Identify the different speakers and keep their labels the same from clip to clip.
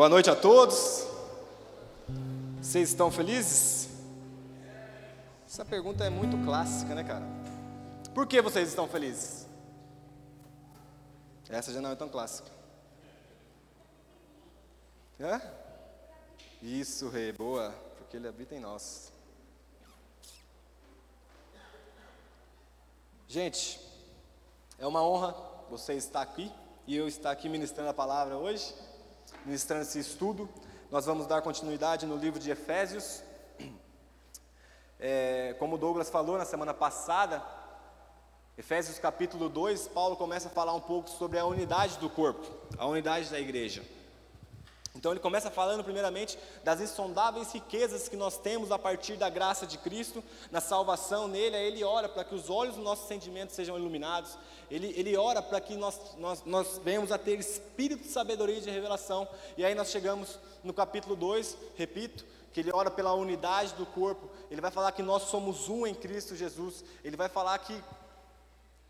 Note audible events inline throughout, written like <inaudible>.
Speaker 1: Boa noite a todos. Vocês estão felizes? Essa pergunta é muito clássica, né, cara? Por que vocês estão felizes? Essa já não é tão clássica. Isso, rei, boa, porque ele habita em nós. Gente, é uma honra você estar aqui e eu estar aqui ministrando a palavra hoje, ministrando esse estudo. Nós vamos dar continuidade no livro de Efésios. É, como Douglas falou na semana passada, Efésios capítulo 2, Paulo começa a falar um pouco sobre a unidade do corpo, a unidade da igreja. Então ele começa falando primeiramente das insondáveis riquezas que nós temos a partir da graça de Cristo, na salvação nele, ele ora para que os olhos dos nossos sentimentos sejam iluminados, ele, ele ora para que nós, nós, nós venhamos a ter espírito de sabedoria e de revelação, e aí nós chegamos no capítulo 2, repito, que ele ora pela unidade do corpo, ele vai falar que nós somos um em Cristo Jesus, ele vai falar que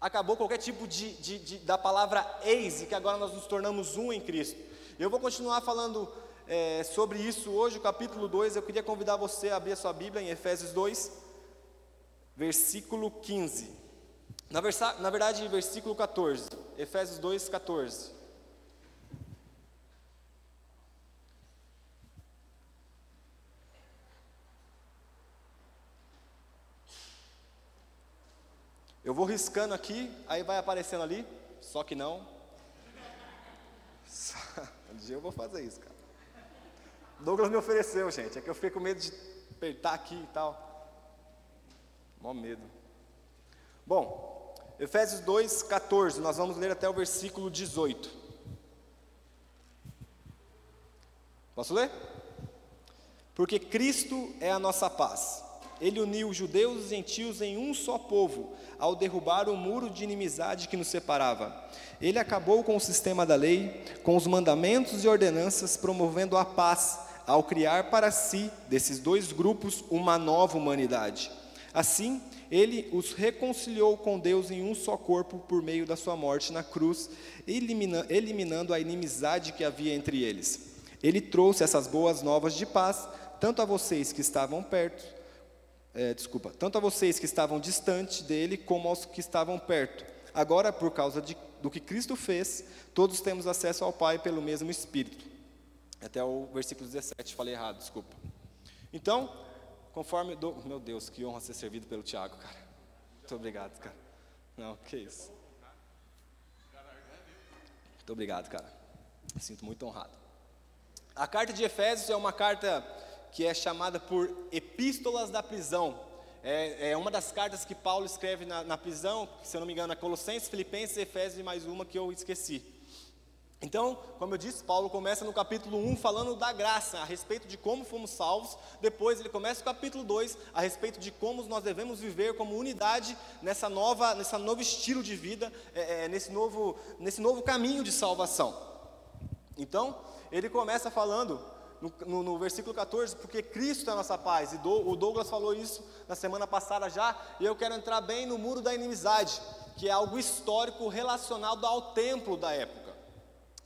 Speaker 1: acabou qualquer tipo de, de, de da palavra eis, e que agora nós nos tornamos um em Cristo. Eu vou continuar falando é, sobre isso hoje, o capítulo 2. Eu queria convidar você a abrir a sua Bíblia em Efésios 2, versículo 15. Na, versa, na verdade, versículo 14. Efésios 2, 14. Eu vou riscando aqui, aí vai aparecendo ali, só que não. Um dia eu vou fazer isso, cara. Douglas me ofereceu, gente. É que eu fiquei com medo de apertar aqui e tal. Mó medo. Bom, Efésios 2, 14. Nós vamos ler até o versículo 18. Posso ler? Porque Cristo é a nossa paz. Ele uniu judeus e gentios em um só povo, ao derrubar o muro de inimizade que nos separava. Ele acabou com o sistema da lei, com os mandamentos e ordenanças, promovendo a paz, ao criar para si, desses dois grupos, uma nova humanidade. Assim, ele os reconciliou com Deus em um só corpo por meio da sua morte na cruz, elimina, eliminando a inimizade que havia entre eles. Ele trouxe essas boas novas de paz, tanto a vocês que estavam perto, é, desculpa, tanto a vocês que estavam distante dele, como aos que estavam perto. Agora, por causa de do que Cristo fez, todos temos acesso ao Pai pelo mesmo Espírito. Até o versículo 17, falei errado, desculpa. Então, conforme. Do, meu Deus, que honra ser servido pelo Tiago, cara. Muito obrigado, cara. Não, que isso. Muito obrigado, cara. Me sinto muito honrado. A carta de Efésios é uma carta que é chamada por Epístolas da Prisão. É, é, uma das cartas que Paulo escreve na, na prisão, se eu não me engano, é Colossenses, Filipenses, Efésios e mais uma que eu esqueci. Então, como eu disse, Paulo começa no capítulo 1 falando da graça, a respeito de como fomos salvos. Depois ele começa o capítulo 2 a respeito de como nós devemos viver como unidade nessa nova, nessa novo estilo de vida, é, é, nesse, novo, nesse novo caminho de salvação. Então, ele começa falando no, no, versículo 14, porque Cristo é a nossa paz, e do, o Douglas falou isso na semana passada já, e eu quero entrar bem no muro da inimizade, que é algo histórico relacionado ao templo da época.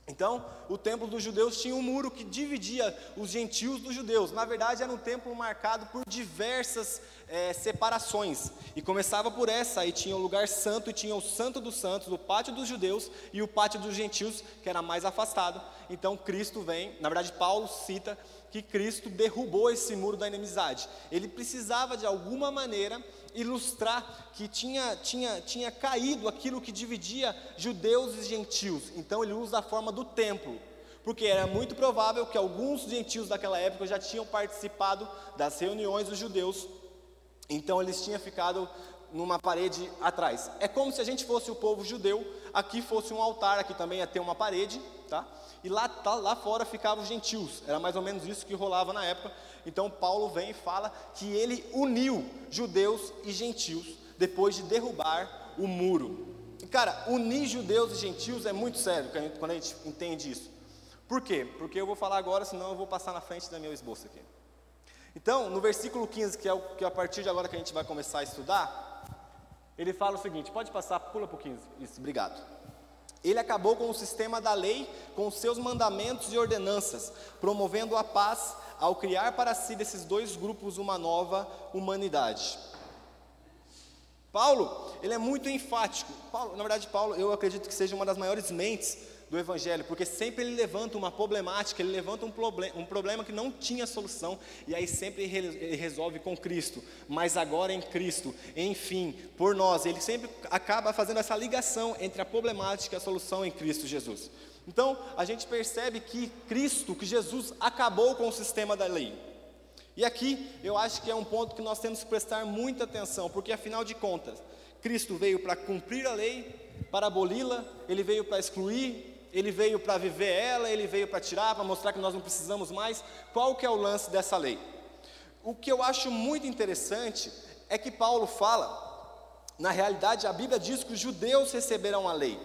Speaker 1: Então, o templo dos judeus tinha um muro que dividia os gentios dos judeus. Na verdade, era um templo marcado por diversas é, separações. E começava por essa, aí tinha o lugar santo, e tinha o santo dos santos, o pátio dos judeus e o pátio dos gentios, que era mais afastado. Então, Cristo vem, na verdade, Paulo cita que Cristo derrubou esse muro da inimizade. Ele precisava, de alguma maneira, ilustrar que tinha, tinha, tinha caído aquilo que dividia judeus e gentios. Então ele usa a forma do templo, porque era muito provável que alguns gentios daquela época já tinham participado das reuniões dos judeus, então eles tinham ficado numa parede atrás. É como se a gente fosse o povo judeu, aqui fosse um altar, aqui também ia ter uma parede, tá? E lá, tá, lá fora ficavam os gentios. Era mais ou menos isso que rolava na época. Então Paulo vem e fala que ele uniu judeus e gentios depois de derrubar o muro. E, cara, unir judeus e gentios é muito sério quando a gente entende isso. Por quê? Porque eu vou falar agora, senão eu vou passar na frente da meu esboço aqui. Então, no versículo 15, que é, o, que é a partir de agora que a gente vai começar a estudar, ele fala o seguinte: pode passar, pula para o 15. Isso, obrigado. Ele acabou com o sistema da lei, com os seus mandamentos e ordenanças, promovendo a paz ao criar para si desses dois grupos uma nova humanidade. Paulo, ele é muito enfático. Paulo, na verdade, Paulo, eu acredito que seja uma das maiores mentes do Evangelho, porque sempre ele levanta uma problemática, ele levanta um, problem, um problema que não tinha solução, e aí sempre ele resolve com Cristo, mas agora em Cristo, enfim, por nós, ele sempre acaba fazendo essa ligação entre a problemática e a solução em Cristo Jesus. Então, a gente percebe que Cristo, que Jesus acabou com o sistema da lei. E aqui eu acho que é um ponto que nós temos que prestar muita atenção, porque afinal de contas, Cristo veio para cumprir a lei, para aboli-la, ele veio para excluir, ele veio para viver ela, ele veio para tirar, para mostrar que nós não precisamos mais. Qual que é o lance dessa lei? O que eu acho muito interessante é que Paulo fala, na realidade a Bíblia diz que os judeus receberão a lei.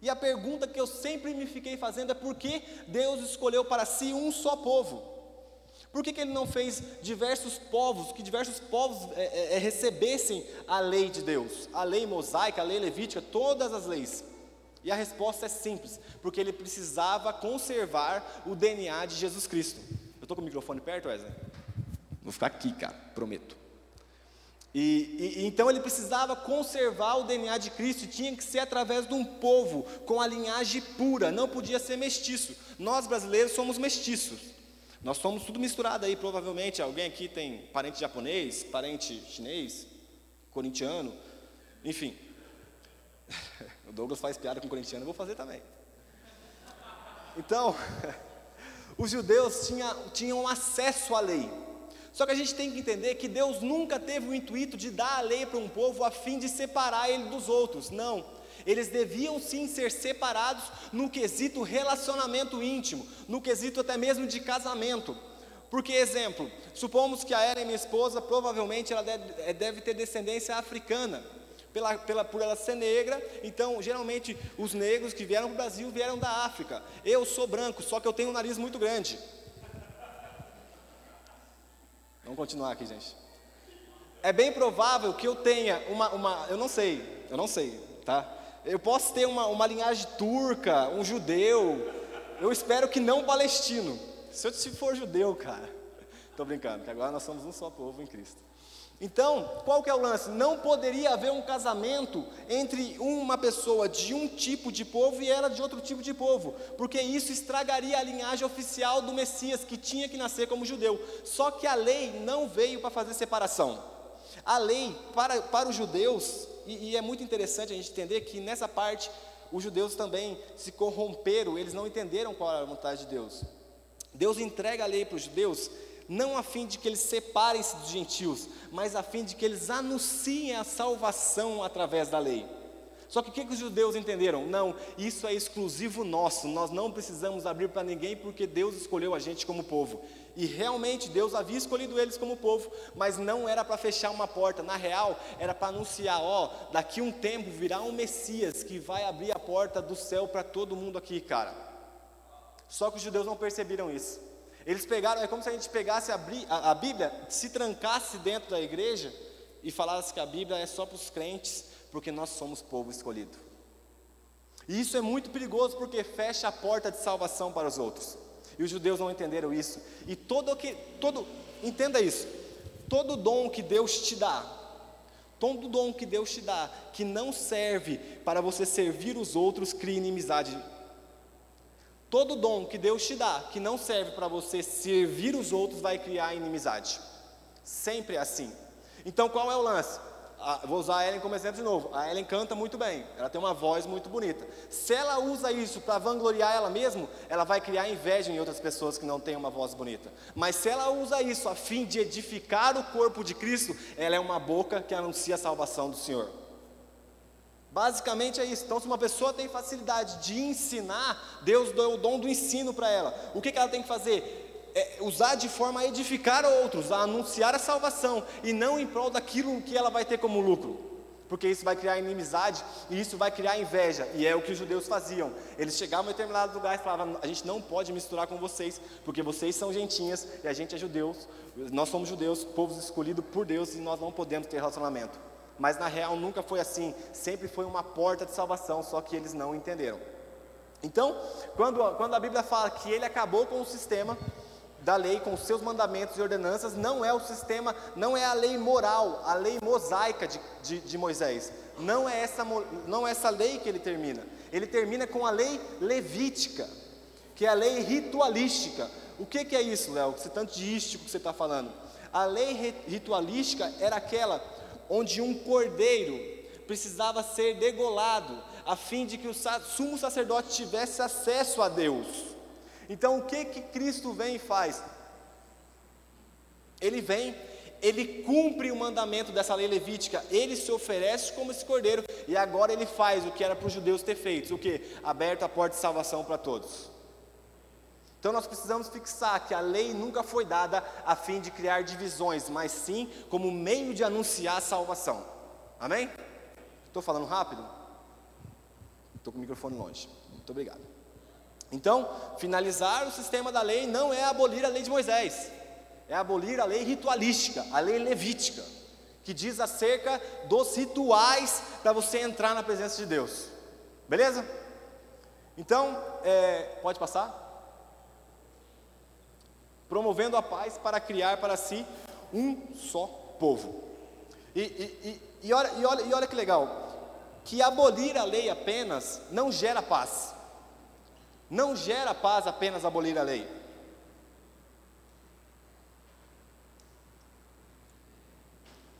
Speaker 1: E a pergunta que eu sempre me fiquei fazendo é por que Deus escolheu para si um só povo? Por que, que ele não fez diversos povos, que diversos povos é, é, é, recebessem a lei de Deus, a lei mosaica, a lei levítica, todas as leis? E a resposta é simples, porque ele precisava conservar o DNA de Jesus Cristo. Eu estou com o microfone perto, Wesley? Vou ficar aqui, cara, prometo. E, e, então ele precisava conservar o DNA de Cristo tinha que ser através de um povo com a linhagem pura, não podia ser mestiço. Nós brasileiros somos mestiços. Nós somos tudo misturado aí, provavelmente. Alguém aqui tem parente japonês, parente chinês, corintiano, enfim. <laughs> O Douglas faz piada com corintiano, eu vou fazer também. Então, <laughs> os judeus tinham, tinham acesso à lei. Só que a gente tem que entender que Deus nunca teve o intuito de dar a lei para um povo a fim de separar ele dos outros. Não. Eles deviam sim ser separados no quesito relacionamento íntimo, no quesito até mesmo de casamento. Porque, exemplo, supomos que a Ellen, minha esposa, provavelmente ela deve, eh, deve ter descendência africana. Pela, pela, por ela ser negra, então geralmente os negros que vieram para o Brasil vieram da África. Eu sou branco, só que eu tenho um nariz muito grande. Vamos continuar aqui, gente. É bem provável que eu tenha uma, uma eu não sei, eu não sei, tá? Eu posso ter uma, uma linhagem turca, um judeu, eu espero que não palestino. Se eu se for judeu, cara, <laughs> estou brincando, que agora nós somos um só povo em Cristo. Então, qual que é o lance? Não poderia haver um casamento entre uma pessoa de um tipo de povo e ela de outro tipo de povo, porque isso estragaria a linhagem oficial do Messias, que tinha que nascer como judeu. Só que a lei não veio para fazer separação. A lei, para, para os judeus, e, e é muito interessante a gente entender que nessa parte, os judeus também se corromperam, eles não entenderam qual era a vontade de Deus. Deus entrega a lei para os judeus não a fim de que eles separem-se dos gentios, mas a fim de que eles anunciem a salvação através da lei. Só que o que, que os judeus entenderam? Não, isso é exclusivo nosso, nós não precisamos abrir para ninguém porque Deus escolheu a gente como povo. E realmente Deus havia escolhido eles como povo, mas não era para fechar uma porta, na real, era para anunciar: ó, daqui um tempo virá um Messias que vai abrir a porta do céu para todo mundo aqui, cara. Só que os judeus não perceberam isso. Eles pegaram, é como se a gente pegasse a, a, Bíblia, se trancasse dentro da igreja e falasse que a Bíblia é só para os crentes, porque nós somos povo escolhido. E isso é muito perigoso porque fecha a porta de salvação para os outros. E os judeus não entenderam isso. E todo que todo entenda isso. Todo dom que Deus te dá, todo dom que Deus te dá, que não serve para você servir os outros, cria inimizade Todo dom que Deus te dá, que não serve para você servir os outros, vai criar inimizade. Sempre assim. Então qual é o lance? Ah, vou usar a Ellen como exemplo de novo. A Ellen canta muito bem, ela tem uma voz muito bonita. Se ela usa isso para vangloriar ela mesma, ela vai criar inveja em outras pessoas que não têm uma voz bonita. Mas se ela usa isso a fim de edificar o corpo de Cristo, ela é uma boca que anuncia a salvação do Senhor. Basicamente é isso. Então, se uma pessoa tem facilidade de ensinar, Deus deu o dom do ensino para ela. O que, que ela tem que fazer? É usar de forma a edificar outros, a anunciar a salvação, e não em prol daquilo que ela vai ter como lucro. Porque isso vai criar inimizade e isso vai criar inveja, e é o que os judeus faziam. Eles chegavam em determinado lugar e falavam: a gente não pode misturar com vocês, porque vocês são gentinhas e a gente é judeus, nós somos judeus, povos escolhidos por Deus, e nós não podemos ter relacionamento. Mas na real nunca foi assim, sempre foi uma porta de salvação, só que eles não entenderam. Então, quando, quando a Bíblia fala que ele acabou com o sistema da lei, com os seus mandamentos e ordenanças, não é o sistema, não é a lei moral, a lei mosaica de, de, de Moisés. Não é, essa, não é essa lei que ele termina. Ele termina com a lei levítica, que é a lei ritualística. O que, que é isso, Léo? Esse tanto de ístico que você está falando. A lei ritualística era aquela onde um cordeiro precisava ser degolado, a fim de que o sumo sacerdote tivesse acesso a Deus. Então o que que Cristo vem e faz? Ele vem, ele cumpre o mandamento dessa lei levítica, ele se oferece como esse cordeiro, e agora ele faz o que era para os judeus ter feito, o que? Aberto a porta de salvação para todos. Então nós precisamos fixar que a lei nunca foi dada a fim de criar divisões, mas sim como meio de anunciar a salvação. Amém? Estou falando rápido? Estou com o microfone longe. Muito obrigado. Então, finalizar o sistema da lei não é abolir a lei de Moisés, é abolir a lei ritualística, a lei levítica, que diz acerca dos rituais para você entrar na presença de Deus. Beleza? Então, é, pode passar? Promovendo a paz para criar para si um só povo. E, e, e, e, olha, e, olha, e olha que legal, que abolir a lei apenas não gera paz. Não gera paz apenas abolir a lei.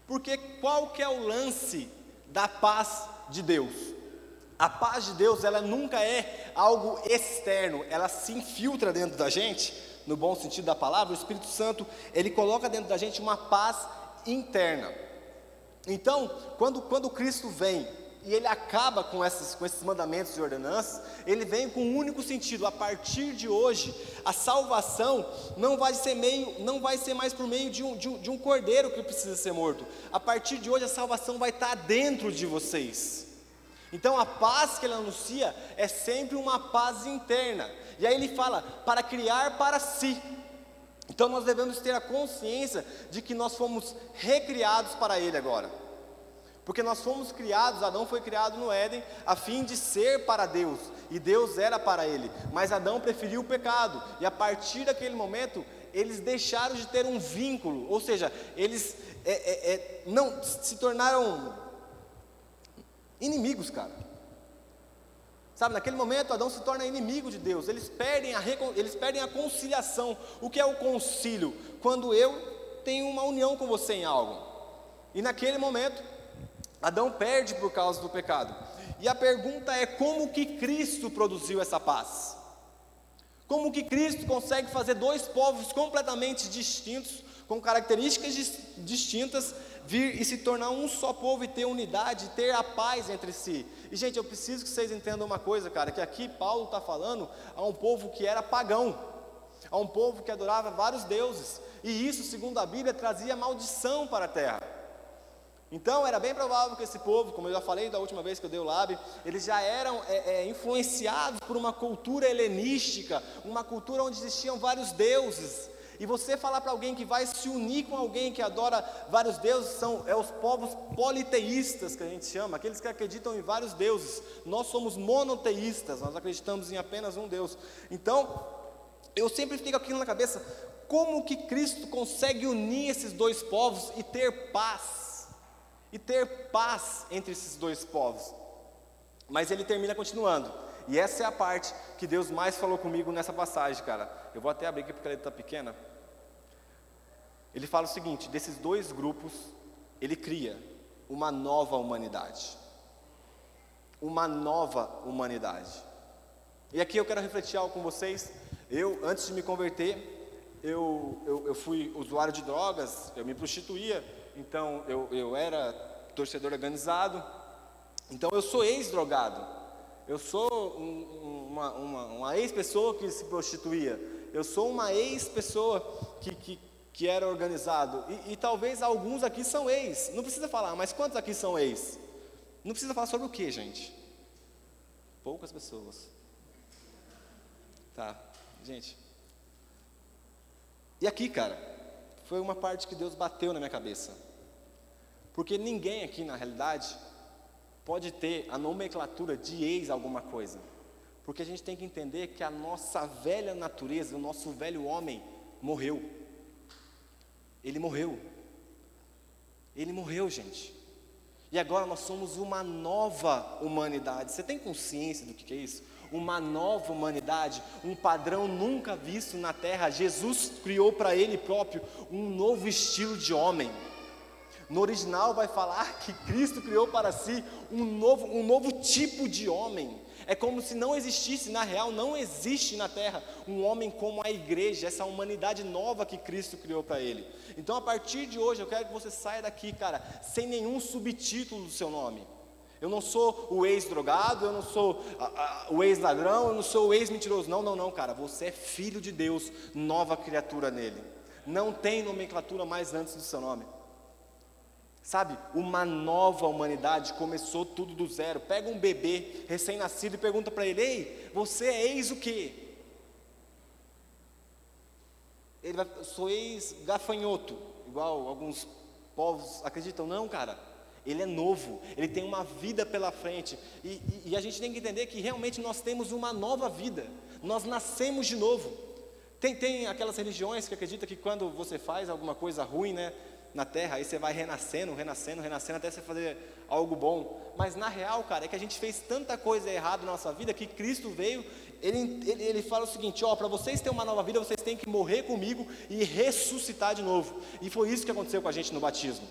Speaker 1: Porque qual que é o lance da paz de Deus? A paz de Deus, ela nunca é algo externo, ela se infiltra dentro da gente, no bom sentido da palavra. O Espírito Santo, ele coloca dentro da gente uma paz interna. Então, quando, quando Cristo vem e ele acaba com, essas, com esses mandamentos e ordenanças, ele vem com um único sentido: a partir de hoje, a salvação não vai ser meio, não vai ser mais por meio de um, de um, de um cordeiro que precisa ser morto. A partir de hoje, a salvação vai estar dentro de vocês. Então a paz que ele anuncia é sempre uma paz interna. E aí ele fala para criar para si. Então nós devemos ter a consciência de que nós fomos recriados para ele agora. Porque nós fomos criados, Adão foi criado no Éden a fim de ser para Deus, e Deus era para ele, mas Adão preferiu o pecado, e a partir daquele momento eles deixaram de ter um vínculo, ou seja, eles é, é, é, não se tornaram inimigos, cara. Sabe, naquele momento Adão se torna inimigo de Deus, eles perdem a, eles perdem a conciliação. O que é o concílio? Quando eu tenho uma união com você em algo. E naquele momento, Adão perde por causa do pecado. E a pergunta é como que Cristo produziu essa paz? Como que Cristo consegue fazer dois povos completamente distintos, com características distintas, vir e se tornar um só povo e ter unidade, ter a paz entre si? E gente, eu preciso que vocês entendam uma coisa, cara, que aqui Paulo está falando a um povo que era pagão, a um povo que adorava vários deuses, e isso, segundo a Bíblia, trazia maldição para a terra. Então era bem provável que esse povo, como eu já falei da última vez que eu dei o lábio, eles já eram é, é, influenciados por uma cultura helenística, uma cultura onde existiam vários deuses. E você falar para alguém que vai se unir com alguém que adora vários deuses, são é os povos politeístas que a gente chama, aqueles que acreditam em vários deuses. Nós somos monoteístas, nós acreditamos em apenas um Deus. Então, eu sempre fico aquilo na cabeça, como que Cristo consegue unir esses dois povos e ter paz? e ter paz entre esses dois povos. Mas ele termina continuando. E essa é a parte que Deus mais falou comigo nessa passagem, cara. Eu vou até abrir aqui porque ela está pequena. Ele fala o seguinte: desses dois grupos, ele cria uma nova humanidade. Uma nova humanidade. E aqui eu quero refletir algo com vocês. Eu, antes de me converter, eu, eu, eu fui usuário de drogas, eu me prostituía então eu, eu era torcedor organizado, então eu sou ex-drogado, eu sou um, uma, uma, uma ex-pessoa que se prostituía, eu sou uma ex-pessoa que, que, que era organizado, e, e talvez alguns aqui são ex, não precisa falar, mas quantos aqui são ex? Não precisa falar sobre o que, gente? Poucas pessoas. Tá, gente. E aqui, cara, foi uma parte que Deus bateu na minha cabeça. Porque ninguém aqui, na realidade, pode ter a nomenclatura de ex alguma coisa. Porque a gente tem que entender que a nossa velha natureza, o nosso velho homem, morreu. Ele morreu. Ele morreu, gente. E agora nós somos uma nova humanidade. Você tem consciência do que é isso? Uma nova humanidade, um padrão nunca visto na terra. Jesus criou para ele próprio um novo estilo de homem. No original vai falar que Cristo criou para si um novo, um novo tipo de homem. É como se não existisse, na real, não existe na terra um homem como a igreja, essa humanidade nova que Cristo criou para ele. Então, a partir de hoje, eu quero que você saia daqui, cara, sem nenhum subtítulo do seu nome. Eu não sou o ex-drogado, eu não sou a, a, o ex-ladrão, eu não sou o ex-mentiroso. Não, não, não, cara. Você é filho de Deus, nova criatura nele. Não tem nomenclatura mais antes do seu nome. Sabe, uma nova humanidade começou tudo do zero. Pega um bebê recém-nascido e pergunta para ele: Ei, você é ex o quê? Ele vai, sou ex-gafanhoto, igual alguns povos acreditam. Não, cara, ele é novo, ele tem uma vida pela frente. E, e, e a gente tem que entender que realmente nós temos uma nova vida, nós nascemos de novo. Tem, tem aquelas religiões que acreditam que quando você faz alguma coisa ruim, né? Na terra, aí você vai renascendo, renascendo, renascendo até você fazer algo bom. Mas na real, cara, é que a gente fez tanta coisa errada na nossa vida que Cristo veio, ele, ele, ele fala o seguinte: ó, para vocês terem uma nova vida, vocês têm que morrer comigo e ressuscitar de novo. E foi isso que aconteceu com a gente no batismo.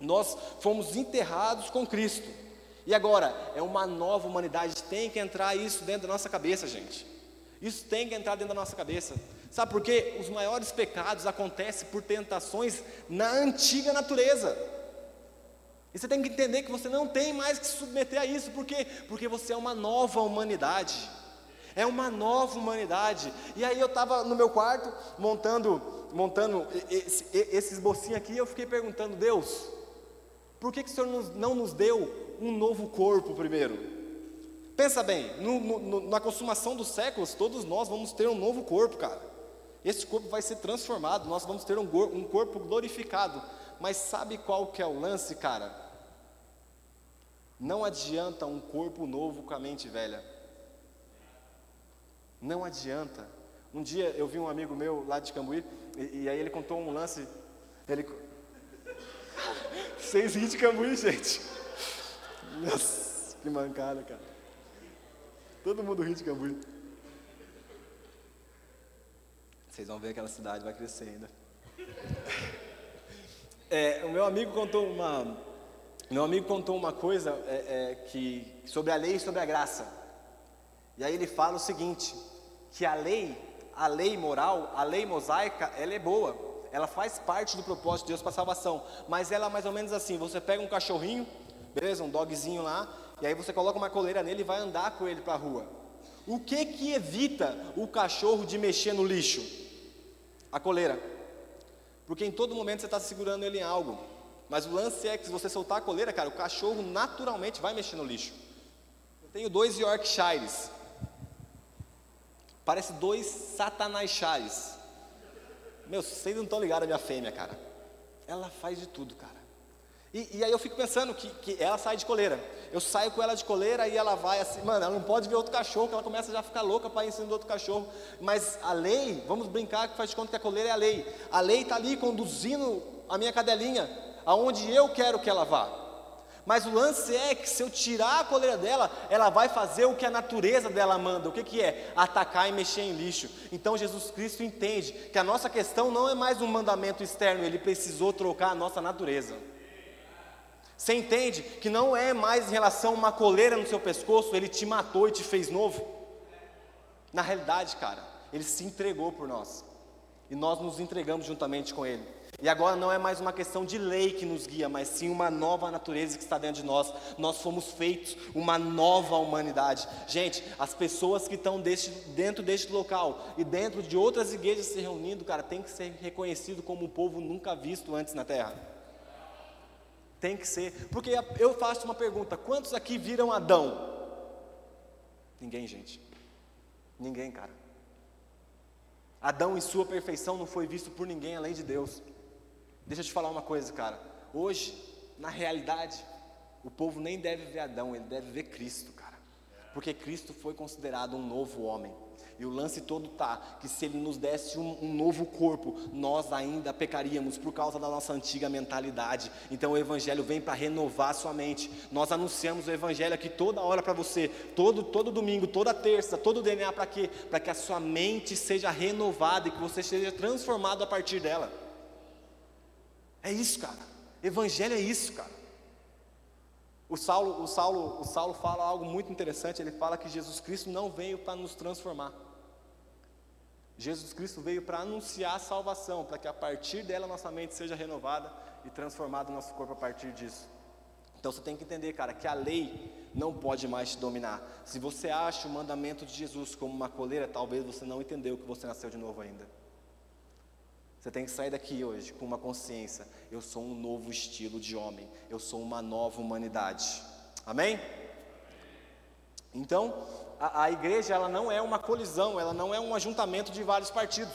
Speaker 1: Nós fomos enterrados com Cristo. E agora, é uma nova humanidade, tem que entrar isso dentro da nossa cabeça, gente. Isso tem que entrar dentro da nossa cabeça. Sabe por quê? Os maiores pecados acontecem por tentações na antiga natureza. E você tem que entender que você não tem mais que se submeter a isso, por quê? Porque você é uma nova humanidade. É uma nova humanidade. E aí eu estava no meu quarto montando, montando esse, esse esbocinho aqui, e eu fiquei perguntando, Deus, por que, que o Senhor não nos deu um novo corpo primeiro? Pensa bem, no, no, na consumação dos séculos, todos nós vamos ter um novo corpo, cara. Esse corpo vai ser transformado, nós vamos ter um, um corpo glorificado. Mas sabe qual que é o lance, cara? Não adianta um corpo novo com a mente velha. Não adianta. Um dia eu vi um amigo meu lá de Cambuí, e, e aí ele contou um lance. Ele. <laughs> Vocês riem de Cambuí, gente. Nossa, que mancada, cara. Todo mundo ri de Cambuí. Vocês vão ver aquela cidade vai crescer ainda. <laughs> É, o meu amigo contou uma, meu amigo contou uma coisa é, é, que sobre a lei e sobre a graça. E aí ele fala o seguinte, que a lei, a lei moral, a lei mosaica, ela é boa. Ela faz parte do propósito de Deus para a salvação. Mas ela é mais ou menos assim: você pega um cachorrinho, beleza, um dogzinho lá, e aí você coloca uma coleira nele e vai andar com ele para a rua. O que que evita o cachorro de mexer no lixo? A coleira. Porque em todo momento você está segurando ele em algo. Mas o lance é que se você soltar a coleira, cara, o cachorro naturalmente vai mexer no lixo. Eu tenho dois Yorkshires. Parece dois Satanaishares. Meu, vocês não estão ligados à minha fêmea, cara. Ela faz de tudo, cara. E, e, aí eu fico pensando que, que ela sai de coleira. Eu saio com ela de coleira e ela vai assim, mano, ela não pode ver outro cachorro, que ela começa já a ficar louca para ir em cima do outro cachorro. Mas a lei, vamos brincar que faz de conta que a coleira é a lei. A lei está ali conduzindo a minha cadelinha aonde eu quero que ela vá. Mas o lance é que se eu tirar a coleira dela, ela vai fazer o que a natureza dela manda. O que, que é? Atacar e mexer em lixo. Então Jesus Cristo entende que a nossa questão não é mais um mandamento externo, ele precisou trocar a nossa natureza. Você entende que não é mais em relação a uma coleira no seu pescoço, ele te matou e te fez novo? Na realidade, cara, ele se entregou por nós. E nós nos entregamos juntamente com ele. E agora não é mais uma questão de lei que nos guia, mas sim uma nova natureza que está dentro de nós. Nós fomos feitos uma nova humanidade. Gente, as pessoas que estão deste, dentro deste local e dentro de outras igrejas se reunindo, cara, tem que ser reconhecido como um povo nunca visto antes na terra. Tem que ser. Porque eu faço uma pergunta: quantos aqui viram Adão? Ninguém, gente. Ninguém, cara. Adão, em sua perfeição, não foi visto por ninguém além de Deus. Deixa eu te falar uma coisa, cara. Hoje, na realidade, o povo nem deve ver Adão, ele deve ver Cristo, cara. Porque Cristo foi considerado um novo homem. E o lance todo tá que se ele nos desse um, um, novo corpo, nós ainda pecaríamos por causa da nossa antiga mentalidade. Então o evangelho vem para renovar sua mente. Nós anunciamos o evangelho aqui toda hora para você, todo todo domingo, toda terça, todo DNA para quê? Para que a sua mente seja renovada e que você seja transformado a partir dela. É isso, cara. Evangelho é isso, cara. O Saulo, o Saulo, o Saulo fala algo muito interessante. Ele fala que Jesus Cristo não veio para nos transformar. Jesus Cristo veio para anunciar a salvação, para que a partir dela nossa mente seja renovada e transformado o nosso corpo a partir disso. Então você tem que entender, cara, que a lei não pode mais te dominar. Se você acha o mandamento de Jesus como uma coleira, talvez você não entendeu que você nasceu de novo ainda. Você tem que sair daqui hoje com uma consciência: eu sou um novo estilo de homem, eu sou uma nova humanidade. Amém? Então, a, a igreja ela não é uma colisão, ela não é um ajuntamento de vários partidos.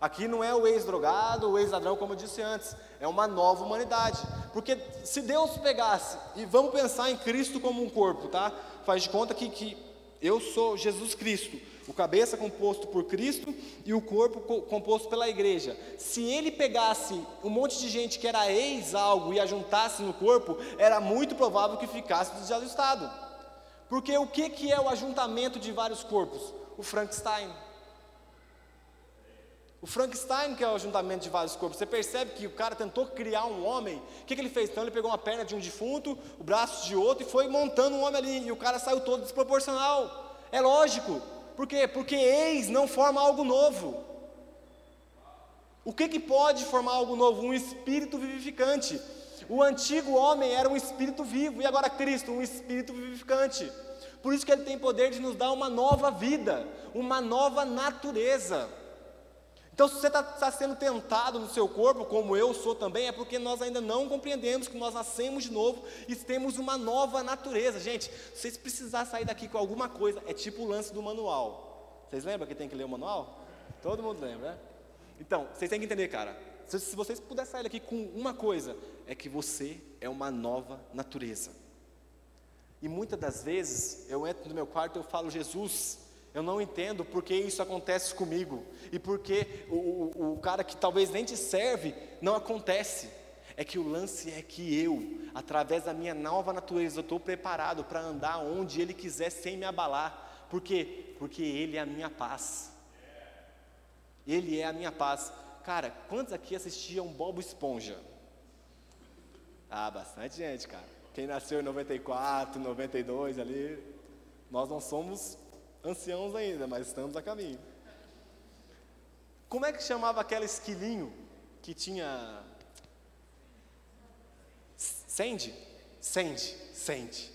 Speaker 1: Aqui não é o ex-drogado, o ex-ladrão, como eu disse antes, é uma nova humanidade. Porque se Deus pegasse, e vamos pensar em Cristo como um corpo, tá? Faz de conta que, que eu sou Jesus Cristo, o cabeça composto por Cristo e o corpo composto pela igreja. Se ele pegasse um monte de gente que era ex algo e a juntasse no corpo, era muito provável que ficasse desajustado. Porque o que, que é o ajuntamento de vários corpos? O Frankenstein. O Frankenstein, que é o ajuntamento de vários corpos, você percebe que o cara tentou criar um homem. O que, que ele fez? Então ele pegou uma perna de um defunto, o braço de outro e foi montando um homem ali. E o cara saiu todo desproporcional. É lógico. Por quê? Porque ex não forma algo novo. O que, que pode formar algo novo? Um espírito vivificante. O antigo homem era um espírito vivo, e agora Cristo, um espírito vivificante. Por isso que ele tem poder de nos dar uma nova vida, uma nova natureza. Então, se você está tá sendo tentado no seu corpo, como eu sou também, é porque nós ainda não compreendemos que nós nascemos de novo e temos uma nova natureza. Gente, se vocês precisarem sair daqui com alguma coisa, é tipo o lance do manual. Vocês lembram que tem que ler o manual? Todo mundo lembra, né? Então, vocês têm que entender, cara. Se, se vocês puderem sair daqui com uma coisa, é que você é uma nova natureza. E muitas das vezes eu entro no meu quarto e eu falo, Jesus, eu não entendo porque isso acontece comigo e porque o, o, o cara que talvez nem te serve não acontece. É que o lance é que eu, através da minha nova natureza, estou preparado para andar onde Ele quiser sem me abalar. Por quê? Porque Ele é a minha paz. Ele é a minha paz. Cara, quantos aqui assistiam Bobo Esponja? Ah, bastante gente, cara. Quem nasceu em 94, 92 ali, nós não somos anciãos ainda, mas estamos a caminho. Como é que chamava aquele esquilinho que tinha. Sende? Sende, sende.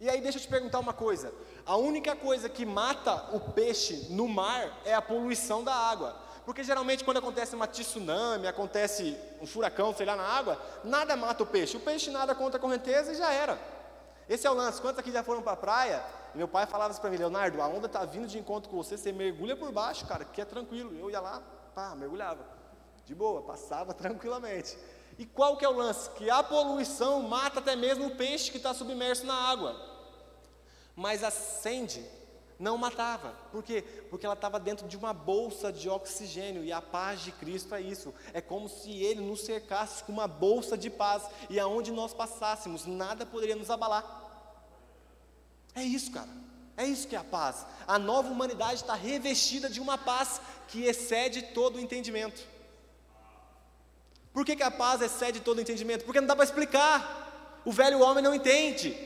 Speaker 1: E aí deixa eu te perguntar uma coisa. A única coisa que mata o peixe no mar é a poluição da água. Porque geralmente quando acontece uma tsunami, acontece um furacão, sei lá, na água, nada mata o peixe. O peixe nada contra a correnteza e já era. Esse é o lance. Quantos aqui já foram para a praia? Meu pai falava isso para mim, Leonardo, a onda está vindo de encontro com você, você mergulha por baixo, cara, que é tranquilo. Eu ia lá, pá, mergulhava. De boa, passava <laughs> tranquilamente. E qual que é o lance? Que a poluição mata até mesmo o peixe que está submerso na água. Mas acende não matava. Por quê? Porque ela estava dentro de uma bolsa de oxigênio e a paz de Cristo é isso. É como se ele nos cercasse com uma bolsa de paz e aonde nós passássemos, nada poderia nos abalar. É isso, cara. É isso que é a paz. A nova humanidade está revestida de uma paz que excede todo o entendimento. Por que, que a paz excede todo o entendimento? Porque não dá para explicar. O velho homem não entende.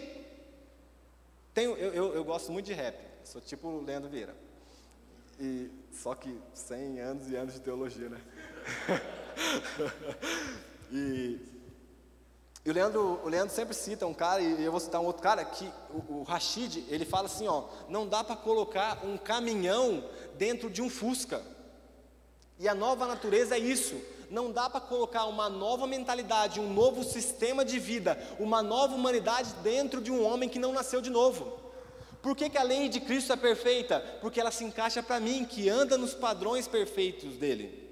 Speaker 1: Tenho, eu, eu, eu gosto muito de rap. Sou tipo o Leandro Vieira. E, só que 100 anos e anos de teologia, né? <laughs> e, e o, Leandro, o Leandro sempre cita um cara, e eu vou citar um outro cara, que o, o Rashid, ele fala assim, ó, não dá para colocar um caminhão dentro de um Fusca. E a nova natureza é isso. Não dá para colocar uma nova mentalidade, um novo sistema de vida, uma nova humanidade dentro de um homem que não nasceu de novo. Por que, que a lei de Cristo é perfeita? Porque ela se encaixa para mim, que anda nos padrões perfeitos dele.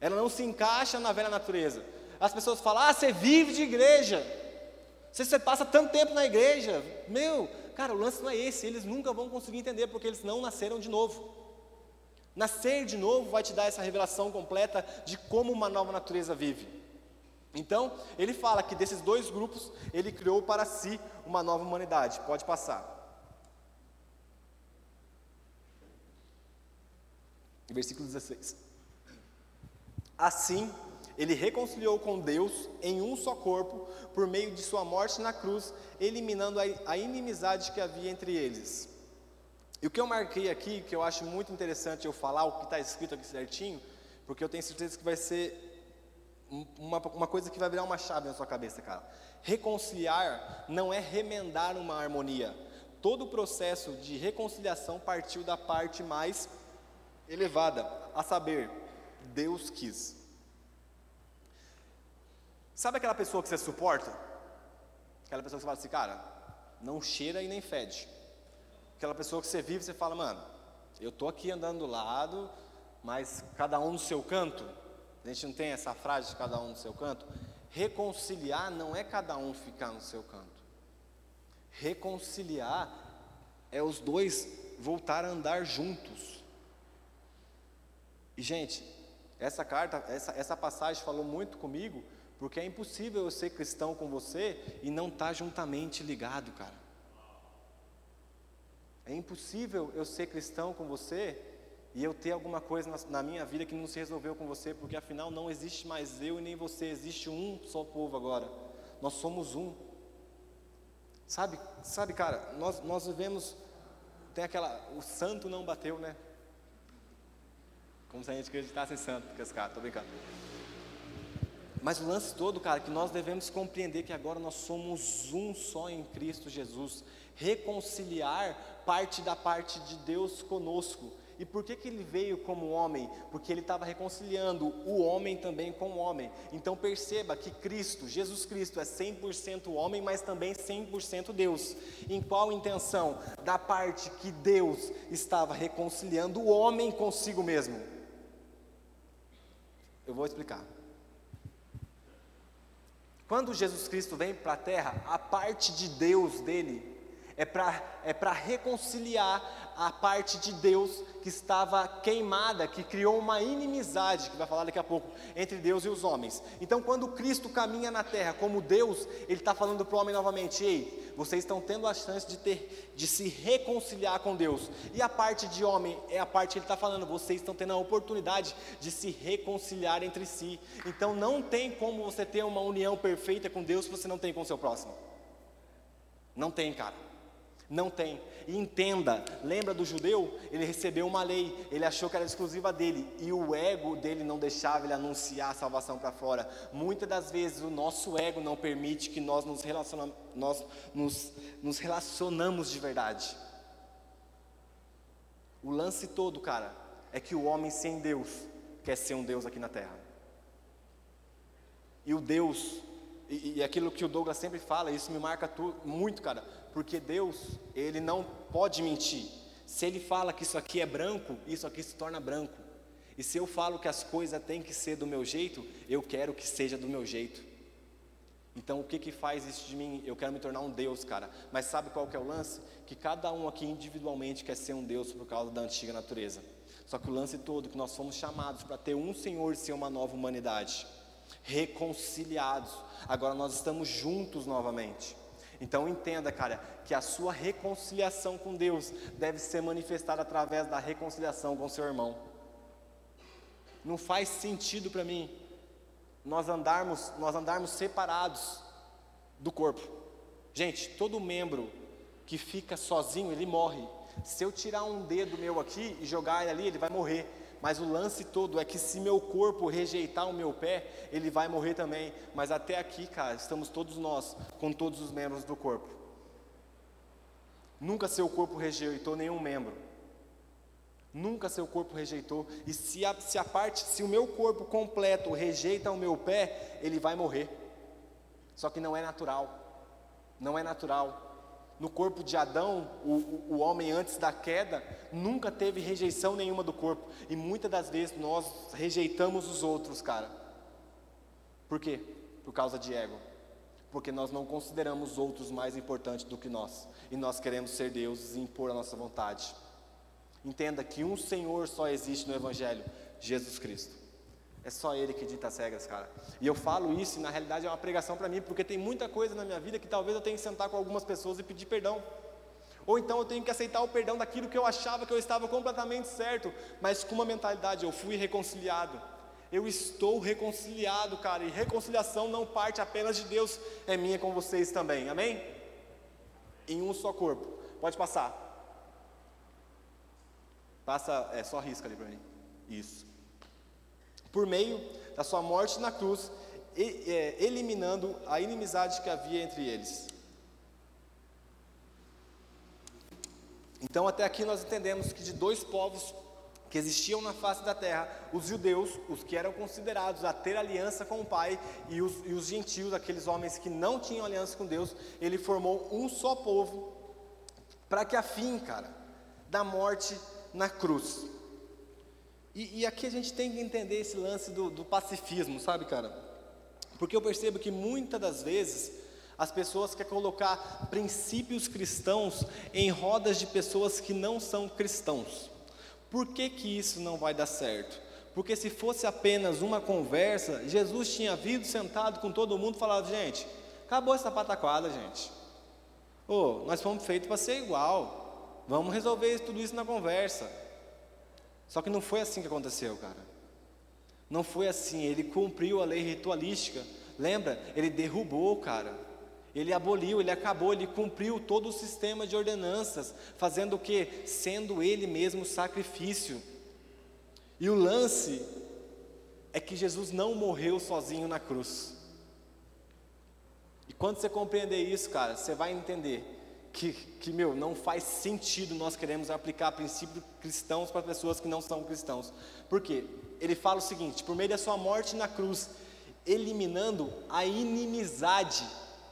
Speaker 1: Ela não se encaixa na velha natureza. As pessoas falam: ah, você vive de igreja. Você, você passa tanto tempo na igreja. Meu, cara, o lance não é esse. Eles nunca vão conseguir entender porque eles não nasceram de novo. Nascer de novo vai te dar essa revelação completa de como uma nova natureza vive. Então, ele fala que desses dois grupos, ele criou para si uma nova humanidade. Pode passar. Versículo 16. Assim, ele reconciliou com Deus em um só corpo, por meio de sua morte na cruz, eliminando a inimizade que havia entre eles. E o que eu marquei aqui, que eu acho muito interessante eu falar, o que está escrito aqui certinho, porque eu tenho certeza que vai ser uma, uma coisa que vai virar uma chave na sua cabeça, cara. Reconciliar não é remendar uma harmonia. Todo o processo de reconciliação partiu da parte mais elevada, a saber, Deus quis. Sabe aquela pessoa que você suporta? Aquela pessoa que você fala assim, cara, não cheira e nem fede. Aquela pessoa que você vive, você fala, mano, eu tô aqui andando do lado, mas cada um no seu canto. A gente não tem essa frase de cada um no seu canto. Reconciliar não é cada um ficar no seu canto. Reconciliar é os dois voltar a andar juntos. E, gente, essa carta, essa, essa passagem falou muito comigo, porque é impossível eu ser cristão com você e não estar tá juntamente ligado, cara. É impossível eu ser cristão com você e eu ter alguma coisa na, na, minha vida que não se resolveu com você, porque afinal não existe mais eu e nem você, existe um só povo agora. Nós somos um. Sabe, sabe, cara, nós, nós vivemos, tem aquela, o santo não bateu, né? Como se a gente acreditasse em santo, que esse cara, tô brincando. Mas o lance todo, cara, que nós devemos compreender que agora nós somos um só em Cristo Jesus. Reconciliar parte da parte de Deus conosco. E por que, que ele veio como homem? Porque ele estava reconciliando o homem também com o homem. Então perceba que Cristo, Jesus Cristo, é 100% homem, mas também 100% Deus. Em qual intenção? Da parte que Deus estava reconciliando o homem consigo mesmo. Eu vou explicar. Quando Jesus Cristo vem para a terra, a parte de Deus dele é para é reconciliar a parte de Deus que estava queimada, que criou uma inimizade, que vai falar daqui a pouco, entre Deus e os homens. Então, quando Cristo caminha na terra como Deus, Ele está falando para o homem novamente: ei, vocês estão tendo a chance de, ter, de se reconciliar com Deus. E a parte de homem é a parte que Ele está falando: vocês estão tendo a oportunidade de se reconciliar entre si. Então, não tem como você ter uma união perfeita com Deus se você não tem com o seu próximo. Não tem, cara. Não tem. E entenda, lembra do judeu? Ele recebeu uma lei, ele achou que era exclusiva dele, e o ego dele não deixava ele anunciar a salvação para fora. Muitas das vezes o nosso ego não permite que nós nos, relacionamos, nós nos, nos relacionamos de verdade. O lance todo, cara, é que o homem sem Deus quer ser um Deus aqui na terra. E o Deus, e, e aquilo que o Douglas sempre fala, isso me marca tu, muito, cara porque Deus, ele não pode mentir. Se ele fala que isso aqui é branco, isso aqui se torna branco. E se eu falo que as coisas têm que ser do meu jeito, eu quero que seja do meu jeito. Então o que que faz isso de mim? Eu quero me tornar um Deus, cara. Mas sabe qual que é o lance? Que cada um aqui individualmente quer ser um Deus por causa da antiga natureza. Só que o lance todo que nós fomos chamados para ter um Senhor e ser uma nova humanidade, reconciliados. Agora nós estamos juntos novamente. Então entenda, cara, que a sua reconciliação com Deus deve ser manifestada através da reconciliação com seu irmão. Não faz sentido para mim nós andarmos, nós andarmos separados do corpo. Gente, todo membro que fica sozinho, ele morre. Se eu tirar um dedo meu aqui e jogar ele ali, ele vai morrer. Mas o lance todo é que se meu corpo rejeitar o meu pé, ele vai morrer também. Mas até aqui, cara, estamos todos nós, com todos os membros do corpo. Nunca seu corpo rejeitou nenhum membro. Nunca seu corpo rejeitou. E se a, se a parte, se o meu corpo completo rejeita o meu pé, ele vai morrer. Só que não é natural. Não é natural no corpo de Adão, o, o, homem antes da queda, nunca teve rejeição nenhuma do corpo. E muitas das vezes nós rejeitamos os outros, cara. Por quê? Por causa de ego. Porque nós não consideramos outros mais importantes do que nós. E nós queremos ser deuses e impor a nossa vontade. Entenda que um Senhor só existe no Evangelho: Jesus Cristo. É só Ele que dita as regras, cara. E eu falo isso e na realidade é uma pregação para mim, porque tem muita coisa na minha vida que talvez eu tenha que sentar com algumas pessoas e pedir perdão. Ou então eu tenho que aceitar o perdão daquilo que eu achava que eu estava completamente certo, mas com uma mentalidade, eu fui reconciliado. Eu estou reconciliado, cara, e reconciliação não parte apenas de Deus, é minha com vocês também, amém? Em um só corpo. Pode passar. Passa, é só risca ali para mim. Isso. Por meio da sua morte na cruz, é, eliminando a inimizade que havia entre eles. Então, até aqui nós entendemos que de dois povos que existiam na face da terra, os judeus, os que eram considerados a ter aliança com o Pai, e os, e os gentios, aqueles homens que não tinham aliança com Deus, ele formou um só povo, para que a fim, cara, da morte na cruz. E, e, aqui a gente tem que entender esse lance do, do pacifismo, sabe, cara? Porque eu percebo que muitas das vezes as pessoas querem colocar princípios cristãos em rodas de pessoas que não são cristãos. Por que, que isso não vai dar certo? Porque se fosse apenas uma conversa, Jesus tinha vindo sentado com todo mundo e falado, gente, acabou essa pataquada, gente. Oh, nós fomos feitos para ser igual. Vamos resolver tudo isso na conversa. Só que não foi assim que aconteceu, cara. Não foi assim. Ele cumpriu a lei ritualística. Lembra? Ele derrubou, cara. Ele aboliu, ele acabou, ele cumpriu todo o sistema de ordenanças, fazendo o que? Sendo ele mesmo sacrifício. E o lance é que Jesus não morreu sozinho na cruz. E quando você compreender isso, cara, você vai entender que, que meu, não faz sentido nós queremos aplicar princípios cristãos para pessoas que não são cristãos. Por quê? Ele fala o seguinte: por meio da sua morte na cruz, eliminando a inimizade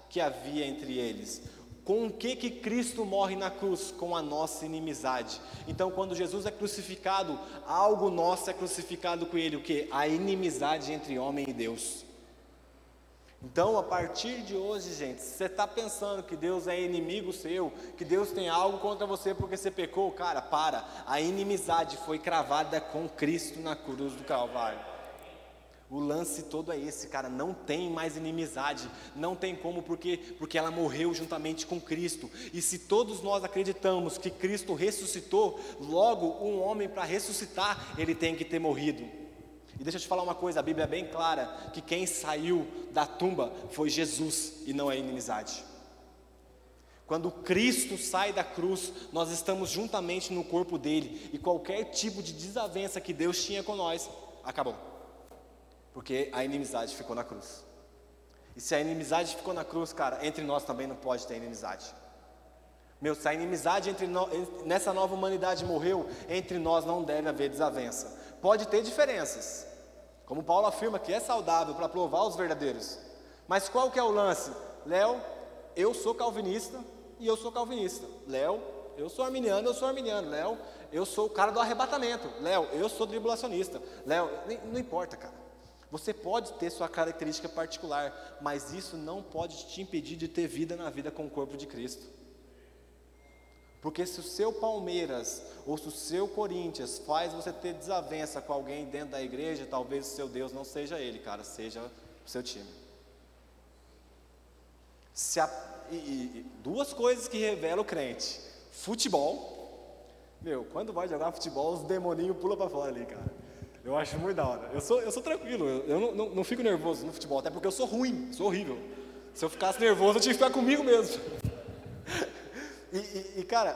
Speaker 1: que havia entre eles. Com o que que Cristo morre na cruz? Com a nossa inimizade. Então, quando Jesus é crucificado, algo nosso é crucificado com ele, o que? A inimizade entre homem e Deus. Então, a partir de hoje, gente, se você está pensando que Deus é inimigo seu, que Deus tem algo contra você porque você pecou, cara, para. A inimizade foi cravada com Cristo na cruz do Calvário. O lance todo é esse, cara, não tem mais inimizade, não tem como porque porque ela morreu juntamente com Cristo. E se todos nós acreditamos que Cristo ressuscitou, logo um homem para ressuscitar, ele tem que ter morrido. E deixa eu te falar uma coisa, a Bíblia é bem clara que quem saiu da tumba foi Jesus e não é inimizade. Quando Cristo sai da cruz, nós estamos juntamente no corpo dele e qualquer tipo de desavença que Deus tinha com nós, acabou. Porque a inimizade ficou na cruz. E se a inimizade ficou na cruz, cara, entre nós também não pode ter inimizade. Meu, se a inimizade entre no, nessa nova humanidade morreu, entre nós não deve haver desavença. Pode ter diferenças, como Paulo afirma que é saudável para provar os verdadeiros. Mas qual que é o lance? Léo, eu sou calvinista e eu sou calvinista. Léo, eu sou arminiano, eu sou arminiano. Léo, eu sou o cara do arrebatamento. Léo, eu sou tribulacionista. Léo, não importa, cara. Você pode ter sua característica particular, mas isso não pode te impedir de ter vida na vida com o corpo de Cristo. Porque se o seu Palmeiras ou se o seu Corinthians faz você ter desavença com alguém dentro da igreja, talvez o seu Deus não seja ele, cara, seja o seu time. A, e, e, duas coisas que revelam o crente: futebol. Meu, quando vai jogar futebol, os demoninhos pulam para fora ali, cara. Eu acho muito da hora. Eu sou, eu sou tranquilo, eu não, não, não fico nervoso no futebol, até porque eu sou ruim, sou horrível. Se eu ficasse nervoso, eu tinha que ficar comigo mesmo. <laughs> e, e, e, cara,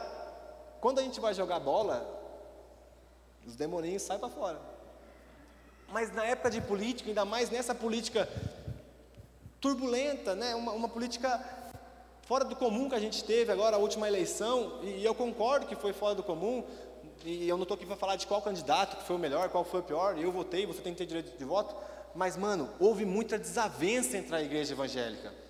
Speaker 1: quando a gente vai jogar bola, os demoninhos saem para fora. Mas na época de política, ainda mais nessa política turbulenta, né? uma, uma política fora do comum que a gente teve agora, a última eleição, e, e eu concordo que foi fora do comum, e eu não estou aqui para falar de qual candidato foi o melhor, qual foi o pior, eu votei, você tem que ter direito de voto, mas, mano, houve muita desavença entre a igreja evangélica.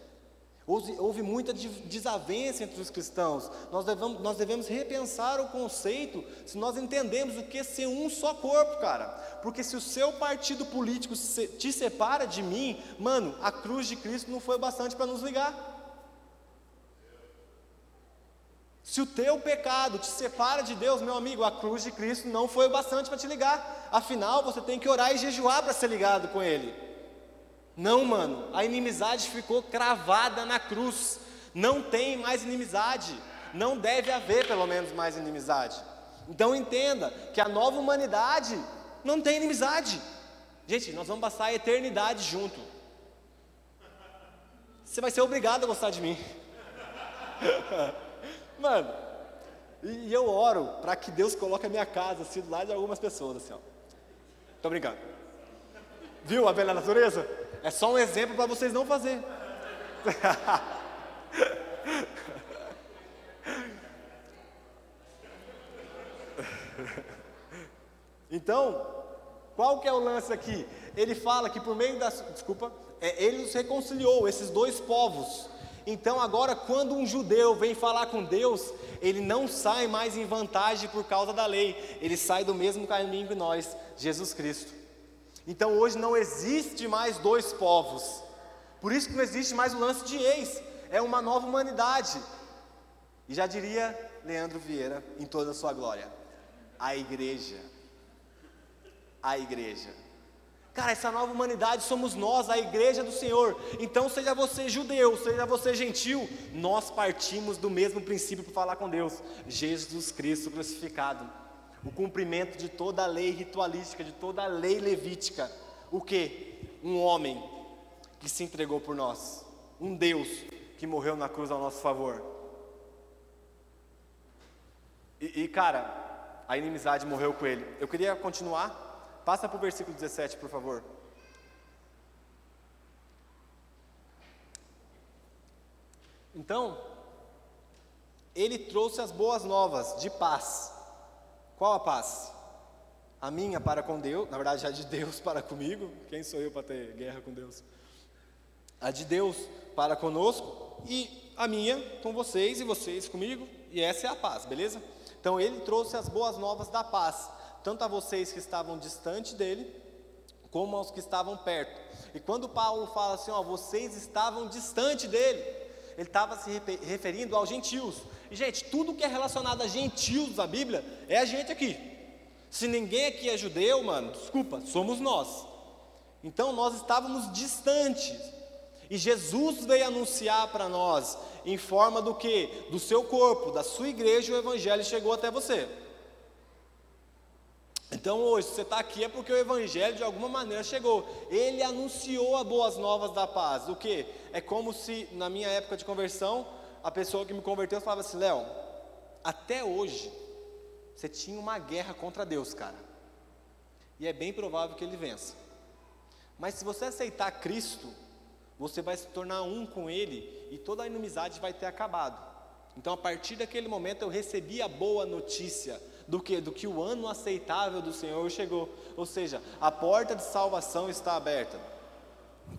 Speaker 1: Houve, houve muita desavença entre os cristãos. Nós devemos, nós devemos repensar o conceito se nós entendemos o que é ser um só corpo, cara. Porque se o seu partido político se, te separa de mim, mano, a cruz de Cristo não foi bastante para nos ligar. Se o teu pecado te separa de Deus, meu amigo, a cruz de Cristo não foi o bastante para te ligar. Afinal, você tem que orar e jejuar para ser ligado com Ele. Não, mano, a inimizade ficou cravada na cruz. Não tem mais inimizade. Não deve haver, pelo menos, mais inimizade. Então entenda que a nova humanidade não tem inimizade. Gente, nós vamos passar a eternidade junto. Você vai ser obrigado a gostar de mim. <laughs> Mano, e, eu oro para que Deus coloque a minha casa assim do lado de algumas pessoas, assim, ó. Tô brincando. Viu a bela natureza? É só um exemplo para vocês não fazer. <laughs> Então, qual que é o lance aqui? Ele fala que por meio das, desculpa, é, ele os reconciliou, esses dois povos. Então, agora, quando um judeu vem falar com Deus, ele não sai mais em vantagem por causa da lei, ele sai do mesmo caminho que nós, Jesus Cristo. Então, hoje não existe mais dois povos, por isso que não existe mais o lance de ex, é uma nova humanidade. E já diria Leandro Vieira, em toda a sua glória: a igreja. A igreja. Cara, essa nova humanidade somos nós, a igreja do Senhor. Então, seja você judeu, seja você gentil, nós partimos do mesmo princípio para falar com Deus: Jesus Cristo crucificado. O cumprimento de toda a lei ritualística, de toda a lei levítica. O que? Um homem que se entregou por nós. Um Deus que morreu na cruz ao nosso favor. E, e cara, a inimizade morreu com ele. Eu queria continuar Passa para o versículo 17, por favor. Então, ele trouxe as boas novas de paz. Qual a paz? A minha para com Deus, na verdade, a de Deus para comigo. Quem sou eu para ter guerra com Deus? A de Deus para conosco e a minha com vocês e vocês comigo. E essa é a paz, beleza? Então, ele trouxe as boas novas da paz tanto a vocês que estavam distante dele, como aos que estavam perto. E quando Paulo fala assim, ó, vocês estavam distante dele, ele estava se referindo aos gentios. Gente, tudo que é relacionado a gentios da Bíblia é a gente aqui. Se ninguém aqui é judeu, mano, desculpa, somos nós. Então nós estávamos distantes. E Jesus veio anunciar para nós, em forma do que? Do seu corpo, da sua igreja, o Evangelho chegou até você. Então hoje, se você está aqui é porque o Evangelho de alguma maneira chegou. Ele anunciou as boas novas da paz. O que? É como se na minha época de conversão, a pessoa que me converteu falava assim: Léo, até hoje você tinha uma guerra contra Deus, cara. E é bem provável que ele vença. Mas se você aceitar Cristo, você vai se tornar um com Ele e toda a inimizade vai ter acabado. Então, a partir daquele momento, eu recebi a boa notícia do que? Do que o ano aceitável do Senhor chegou. Ou seja, a porta de salvação está aberta.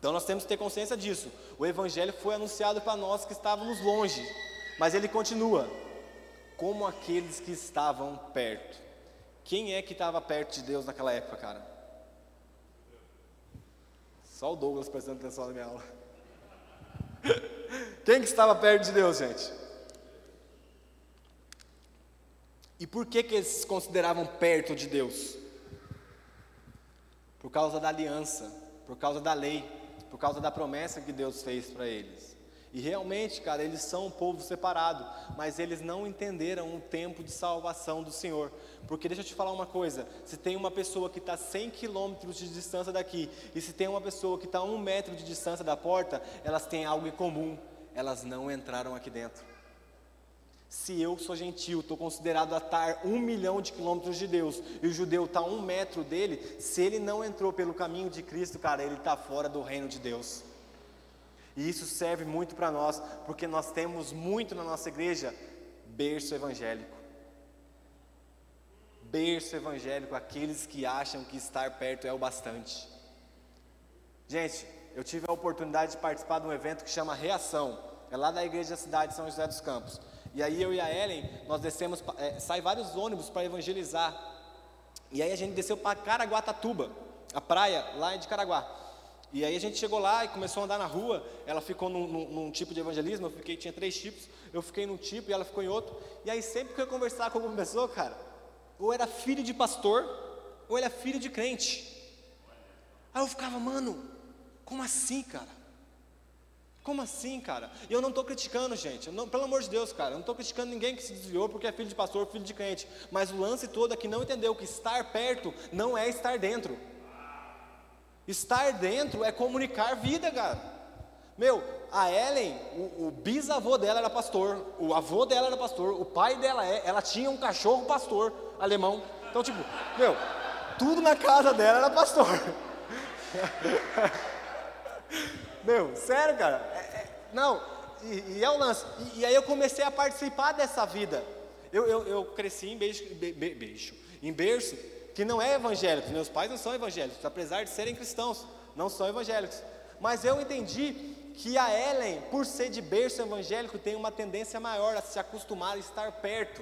Speaker 1: Então nós temos que ter consciência disso. O Evangelho foi anunciado para nós que estávamos longe, mas ele continua como aqueles que estavam perto. Quem é que estava perto de Deus naquela época, cara? Só o Douglas prestando atenção na minha aula. <laughs> Quem que estava perto de Deus, gente? E por que, que eles se consideravam perto de Deus? Por causa da aliança, por causa da lei, por causa da promessa que Deus fez para eles. E realmente, cara, eles são um povo separado, mas eles não entenderam o tempo de salvação do Senhor. Porque deixa eu te falar uma coisa: se tem uma pessoa que está 100 quilômetros de distância daqui, e se tem uma pessoa que está a um metro de distância da porta, elas têm algo em comum: elas não entraram aqui dentro. Se eu sou gentil, estou considerado a estar um milhão de quilômetros de Deus, e o judeu está um metro dele, se ele não entrou pelo caminho de Cristo, cara, ele está fora do reino de Deus. E isso serve muito para nós, porque nós temos muito na nossa igreja berço evangélico. Berço evangélico, aqueles que acham que estar perto é o bastante. Gente, eu tive a oportunidade de participar de um evento que chama Reação é lá da igreja da cidade de São José dos Campos. E aí eu e a Ellen, nós descemos, é, sai vários ônibus para evangelizar. E aí a gente desceu para Caraguatatuba, a praia lá de Caraguá. E aí a gente chegou lá e começou a andar na rua. Ela ficou num, num, num, tipo de evangelismo, eu fiquei, tinha três tipos. Eu fiquei num tipo e ela ficou em outro. E aí sempre que eu conversar com alguma pessoa, cara, ou era filho de pastor, ou era filho de crente. Aí eu ficava, mano, como assim, cara? Como assim, cara? E eu não estou criticando, gente. Não, pelo amor de Deus, cara. Eu não estou criticando ninguém que se desviou porque é filho de pastor, filho de crente. Mas o lance todo é que não entendeu que estar perto não é estar dentro. Estar dentro é comunicar vida, cara. Meu, a Ellen, o, o, bisavô dela era pastor, o avô dela era pastor, o pai dela é, ela tinha um cachorro pastor alemão. Então, tipo, meu, tudo na casa dela era pastor. <laughs> Meu, sério, cara. É, é, não, e, e, é o lance. E, e, aí eu comecei a participar dessa vida. Eu, eu, eu cresci em beijo, be, be, beijo, em berço, que não é evangélico. Meus pais não são evangélicos, apesar de serem cristãos, não são evangélicos. Mas eu entendi que a Ellen, por ser de berço evangélico, tem uma tendência maior a se acostumar a estar perto.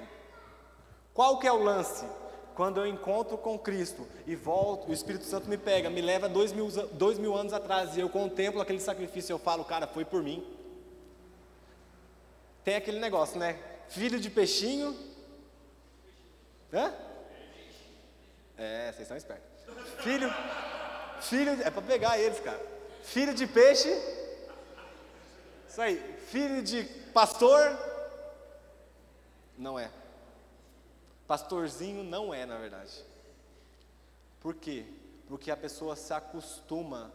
Speaker 1: Qual que é o lance? Quando eu encontro com Cristo e volto, o Espírito Santo me pega, me leva dois mil, dois mil anos atrás e eu contemplo aquele sacrifício, eu falo, cara, foi por mim. Tem aquele negócio, né? Filho de peixinho. Hã? É, vocês são espertos. Filho, filho, é para pegar eles, cara. Filho de peixe. Isso aí. Filho de pastor. Não é. Pastorzinho não é, na verdade. Por quê? Porque a pessoa se acostuma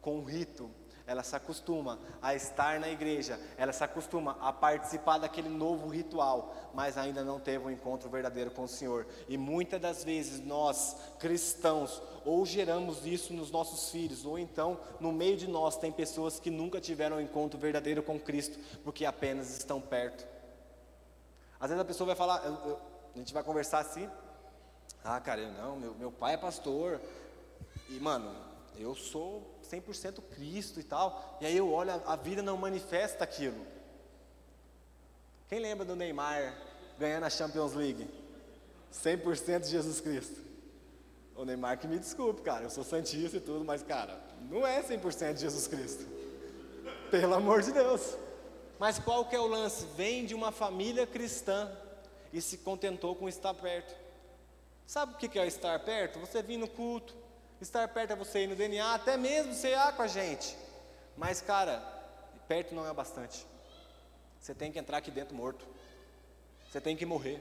Speaker 1: com o rito, ela se acostuma a estar na igreja, ela se acostuma a participar daquele novo ritual, mas ainda não teve um encontro verdadeiro com o Senhor. E muitas das vezes nós, cristãos, ou geramos isso nos nossos filhos, ou então no meio de nós tem pessoas que nunca tiveram um encontro verdadeiro com Cristo, porque apenas estão perto. Às vezes a pessoa vai falar, eu, a gente vai conversar assim. Ah, cara, eu não, meu, meu pai é pastor. E, mano, eu sou 100% Cristo e tal. E aí eu olho, a, a vida não manifesta aquilo. Quem lembra do Neymar ganhando a Champions League? 100% de Jesus Cristo. O Neymar que me desculpe, cara, eu sou santista e tudo, mas, cara, não é 100% de Jesus Cristo. Pelo amor de Deus. Mas qual que é o lance? Vem de uma família cristã e se contentou com estar perto. Sabe o que é estar perto? Você vir no culto, estar perto é você ir no DNA, até mesmo cear com a gente. Mas, cara, perto não é bastante. Você tem que entrar aqui dentro morto. Você tem que morrer.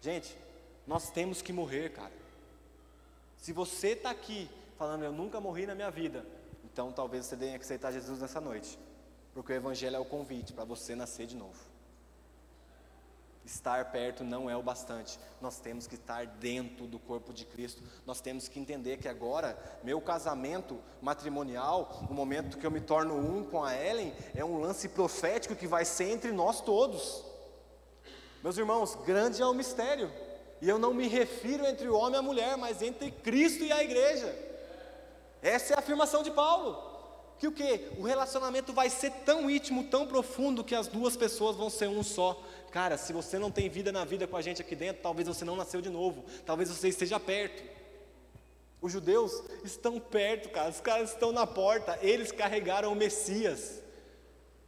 Speaker 1: Gente, nós temos que morrer, cara. Se você está aqui falando, eu nunca morri na minha vida, então talvez você tenha que aceitar Jesus nessa noite. Porque o Evangelho é o convite para você nascer de novo. Estar perto não é o bastante. Nós temos que estar dentro do corpo de Cristo. Nós temos que entender que agora, meu casamento matrimonial, o momento que eu me torno um com a Ellen, é um lance profético que vai ser entre nós todos. Meus irmãos, grande é o mistério. E eu não me refiro entre o homem e a mulher, mas entre Cristo e a igreja. Essa é a afirmação de Paulo. Que o que? O relacionamento vai ser tão íntimo, tão profundo, que as duas pessoas vão ser um só. Cara, se você não tem vida na vida com a gente aqui dentro, talvez você não nasceu de novo, talvez você esteja perto. Os judeus estão perto, cara, os caras estão na porta, eles carregaram o Messias.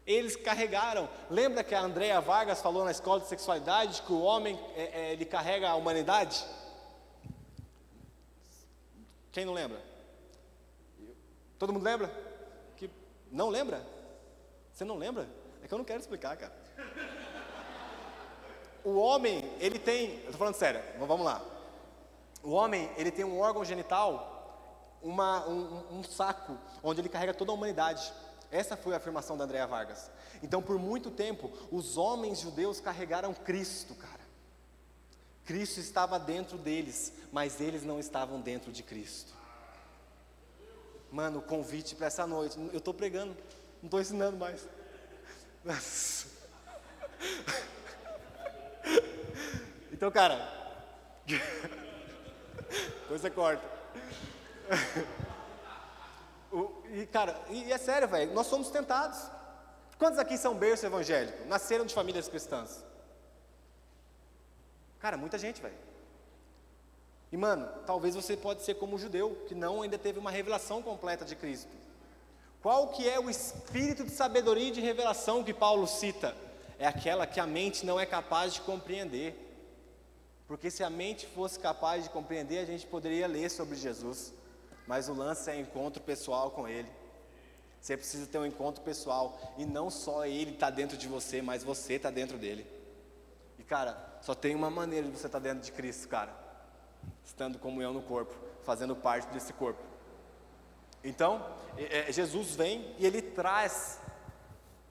Speaker 1: Eles carregaram. Lembra que a Andrea Vargas falou na escola de sexualidade que o homem é, é, ele carrega a humanidade? Quem não lembra? Todo mundo lembra? Não lembra? Você não lembra? É que eu não quero explicar, cara o homem, ele tem, eu estou falando sério, vamos lá. O homem, ele tem um órgão genital, uma, um, um, saco, onde ele carrega toda a humanidade. Essa foi a afirmação da Andrea Vargas. Então, por muito tempo, os homens judeus carregaram Cristo, cara. Cristo estava dentro deles, mas eles não estavam dentro de Cristo. Mano, o convite para essa noite. Eu estou pregando, não estou ensinando mais. Então, cara, depois você corta. E, cara, e é sério, velho, nós somos tentados. Quantos aqui são berço evangélico? Nasceram de famílias cristãs? Cara, muita gente, velho. E mano, talvez você pode ser como o judeu, que não ainda teve uma revelação completa de Cristo. Qual que é o espírito de sabedoria e de revelação que Paulo cita? É aquela que a mente não é capaz de compreender. Porque se a mente fosse capaz de compreender, a gente poderia ler sobre Jesus. Mas o lance é encontro pessoal com Ele. Você precisa ter um encontro pessoal. E não só Ele está dentro de você, mas você está dentro dele. E cara, só tem uma maneira de você estar tá dentro de Cristo, cara. Estando eu no corpo, fazendo parte desse corpo. Então, é, Jesus vem e ele traz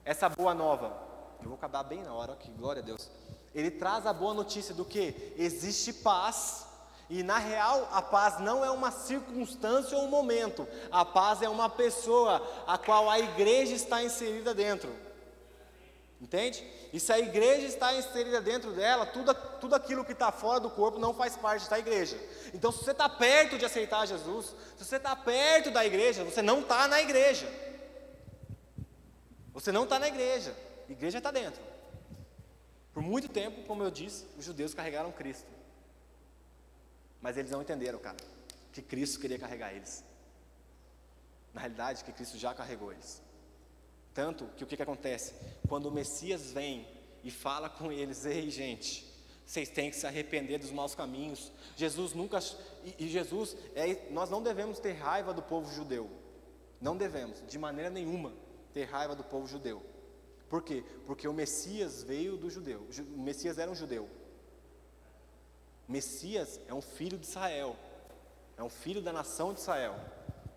Speaker 1: essa boa nova. Eu vou acabar bem na hora aqui, glória a Deus. Ele traz a boa notícia do que existe paz e na real, a paz não é uma circunstância ou um momento, a paz é uma pessoa a qual a igreja está inserida dentro. Entende? E se a igreja está inserida dentro dela, tudo, tudo aquilo que está fora do corpo não faz parte da igreja. Então, se você está perto de aceitar Jesus, se você está perto da igreja, você não está na igreja. Você não está na igreja. A igreja está dentro. Por muito tempo, como eu disse, os judeus carregaram Cristo. Mas eles não entenderam, cara, que Cristo queria carregar eles. Na realidade, que Cristo já carregou eles. Tanto que o que, que acontece? Quando o Messias vem e fala com eles, ei gente, vocês têm que se arrepender dos maus caminhos. Jesus nunca. E, e Jesus, é, nós não devemos ter raiva do povo judeu. Não devemos, de maneira nenhuma, ter raiva do povo judeu. Por quê? Porque o Messias veio do judeu. O Messias era um judeu. O Messias é um filho de Israel. É um filho da nação de Israel.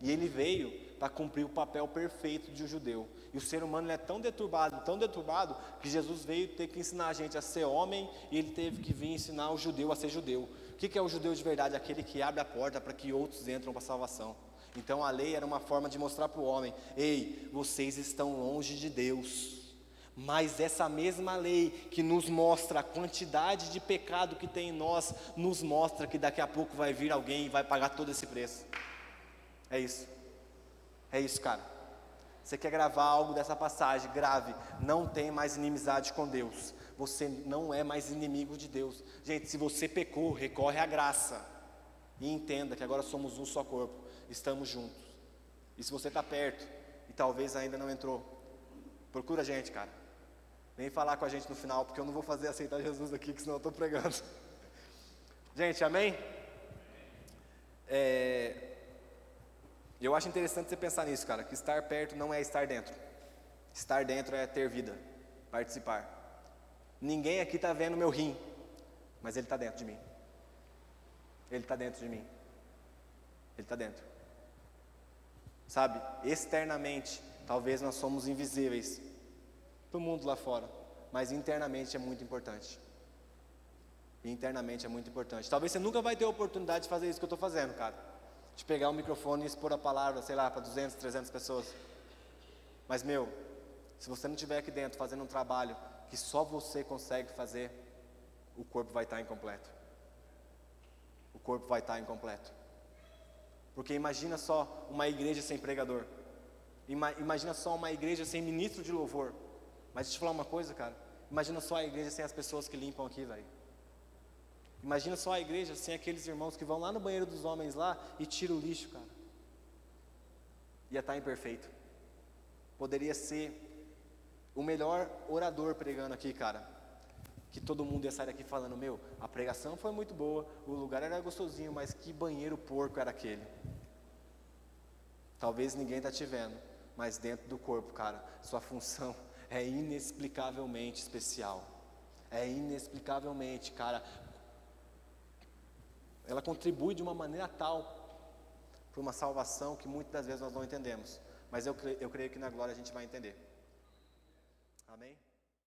Speaker 1: E ele veio para cumprir o papel perfeito de um judeu. E o ser humano é tão deturbado, tão deturbado, que Jesus veio ter que ensinar a gente a ser homem e ele teve que vir ensinar o judeu a ser judeu. O que é o judeu de verdade? Aquele que abre a porta para que outros entram para a salvação. Então a lei era uma forma de mostrar para o homem: ei, vocês estão longe de Deus. Mas essa mesma lei que nos mostra a quantidade de pecado que tem em nós, nos mostra que daqui a pouco vai vir alguém e vai pagar todo esse preço. É isso. É isso, cara. Você quer gravar algo dessa passagem? Grave. Não tem mais inimizade com Deus. Você não é mais inimigo de Deus. Gente, se você pecou, recorre à graça. E entenda que agora somos um só corpo. Estamos juntos. E se você está perto e talvez ainda não entrou, procura a gente, cara. Vem falar com a gente no final, porque eu não vou fazer aceitar Jesus aqui, que senão eu estou pregando. <laughs> Gente, amém? É, eu acho interessante você pensar nisso, cara, que estar perto não é estar dentro. Estar dentro é ter vida, participar. Ninguém aqui está vendo meu rim, mas ele está dentro de mim. Ele está dentro de mim. Ele está dentro. Sabe, externamente, talvez nós somos invisíveis para o mundo lá fora, mas internamente é muito importante. Internamente é muito importante. Talvez você nunca vai ter a oportunidade de fazer isso que eu estou fazendo, cara de pegar o microfone e expor a palavra, sei lá, para 200, 300 pessoas. Mas, meu, se você não estiver aqui dentro fazendo um trabalho que só você consegue fazer, o corpo vai estar incompleto. O corpo vai estar incompleto. Porque imagina só uma igreja sem pregador. Imagina só uma igreja sem ministro de louvor. Mas deixa eu te falar uma coisa, cara. Imagina só a igreja sem as pessoas que limpam aqui, velho. Imagina só a igreja sem aqueles irmãos que vão lá no banheiro dos homens lá e tiram o lixo, cara. Ia estar imperfeito. Poderia ser o melhor orador pregando aqui, cara. Que todo mundo ia sair daqui falando: Meu, a pregação foi muito boa, o lugar era gostosinho, mas que banheiro porco era aquele. Talvez ninguém está te vendo, mas dentro do corpo, cara, sua função <laughs> é inexplicavelmente especial. É inexplicavelmente, cara, ela contribui de uma maneira tal para uma salvação que muitas das vezes nós não entendemos. Mas eu, eu creio que na glória a gente vai entender.